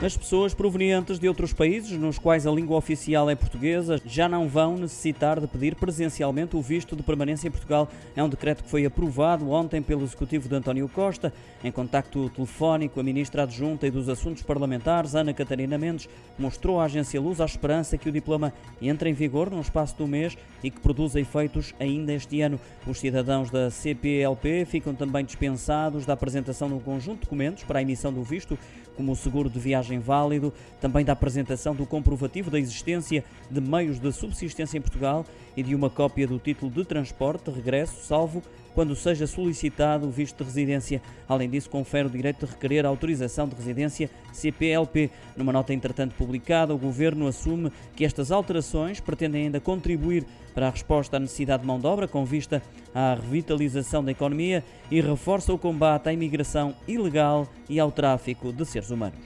As pessoas provenientes de outros países nos quais a língua oficial é portuguesa já não vão necessitar de pedir presencialmente o visto de permanência em Portugal. É um decreto que foi aprovado ontem pelo Executivo de António Costa. Em contacto telefónico, a Ministra Adjunta e dos Assuntos Parlamentares, Ana Catarina Mendes, mostrou à agência Luz a esperança que o diploma entre em vigor no espaço do mês e que produza efeitos ainda este ano. Os cidadãos da CPLP ficam também dispensados da apresentação de um conjunto de documentos para a emissão do visto, como o seguro de viagem válido, também da apresentação do comprovativo da existência de meios de subsistência em Portugal e de uma cópia do título de transporte, regresso, salvo quando seja solicitado o visto de residência. Além disso, confere o direito de requerer a autorização de residência CPLP. Numa nota, entretanto, publicada, o Governo assume que estas alterações pretendem ainda contribuir para a resposta à necessidade de mão de obra com vista à revitalização da economia e reforça o combate à imigração ilegal e ao tráfico de seres humanos.